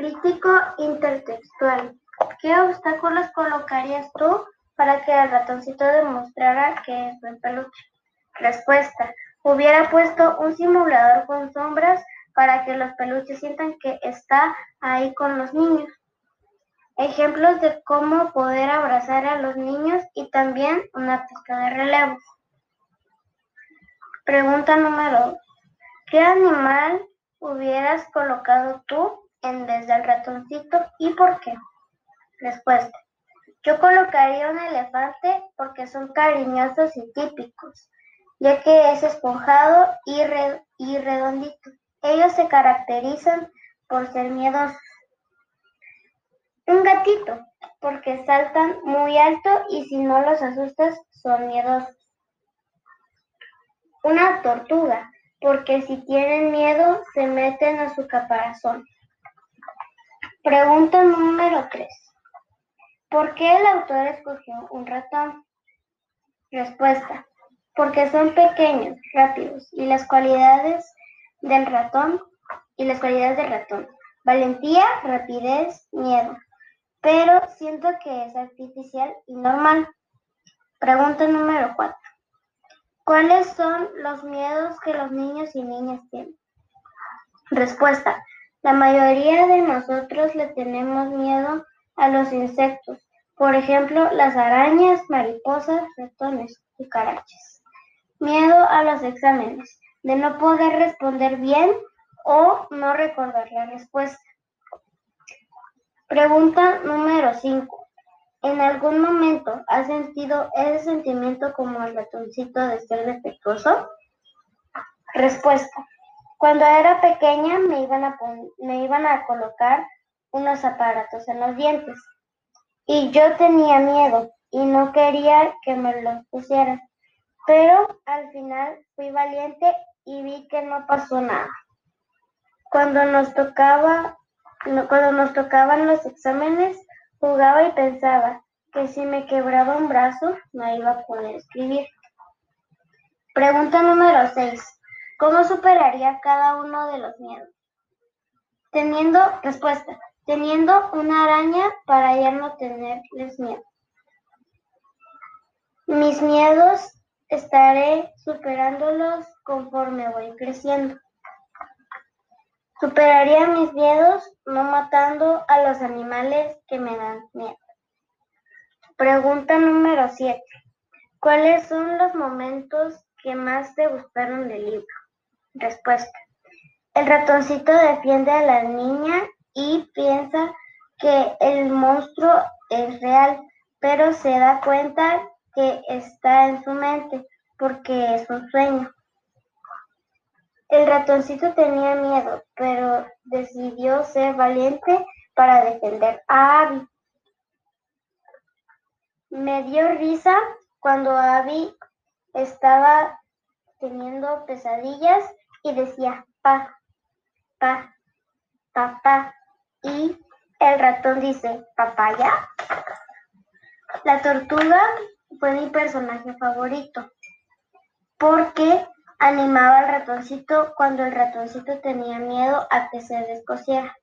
Crítico intertextual. ¿Qué obstáculos colocarías tú para que el ratoncito demostrara que es buen peluche? Respuesta. Hubiera puesto un simulador con sombras para que los peluches sientan que está ahí con los niños. Ejemplos de cómo poder abrazar a los niños y también una pista de relevos. Pregunta número ¿Qué animal hubieras colocado tú en vez del ratoncito y por qué? Respuesta. Yo colocaría un elefante porque son cariñosos y típicos, ya que es esponjado y, y redondito. Ellos se caracterizan por ser miedosos. Un gatito, porque saltan muy alto y si no los asustas son miedosos. Una tortuga, porque si tienen miedo se meten a su caparazón. Pregunta número 3. ¿Por qué el autor escogió un ratón? Respuesta. Porque son pequeños, rápidos y las cualidades del ratón y las cualidades del ratón. Valentía, rapidez, miedo. Pero siento que es artificial y normal. Pregunta número 4. ¿Cuáles son los miedos que los niños y niñas tienen? Respuesta. La mayoría de nosotros le tenemos miedo a los insectos, por ejemplo, las arañas, mariposas, ratones, cucarachas. Miedo a los exámenes, de no poder responder bien o no recordar la respuesta. Pregunta número 5. ¿En algún momento has sentido ese sentimiento como el ratoncito de ser defectuoso? Respuesta. Cuando era pequeña me iban a, me iban a colocar unos aparatos en los dientes y yo tenía miedo y no quería que me los pusieran. Pero al final fui valiente y vi que no pasó nada. Cuando nos tocaba, cuando nos tocaban los exámenes, jugaba y pensaba que si me quebraba un brazo no iba a poder escribir. Pregunta número 6. ¿Cómo superaría cada uno de los miedos? Teniendo, respuesta, teniendo una araña para ya no tenerles miedo. Mis miedos estaré superándolos conforme voy creciendo. Superaría mis miedos no matando a los animales que me dan miedo. Pregunta número 7. ¿Cuáles son los momentos que más te gustaron del libro? Respuesta. El ratoncito defiende a la niña y piensa que el monstruo es real, pero se da cuenta que está en su mente porque es un sueño. El ratoncito tenía miedo, pero decidió ser valiente para defender a Abby. Me dio risa cuando Abby estaba teniendo pesadillas y decía pa, pa, papá. Y el ratón dice, papaya. La tortuga fue mi personaje favorito porque animaba al ratoncito cuando el ratoncito tenía miedo a que se descosiera.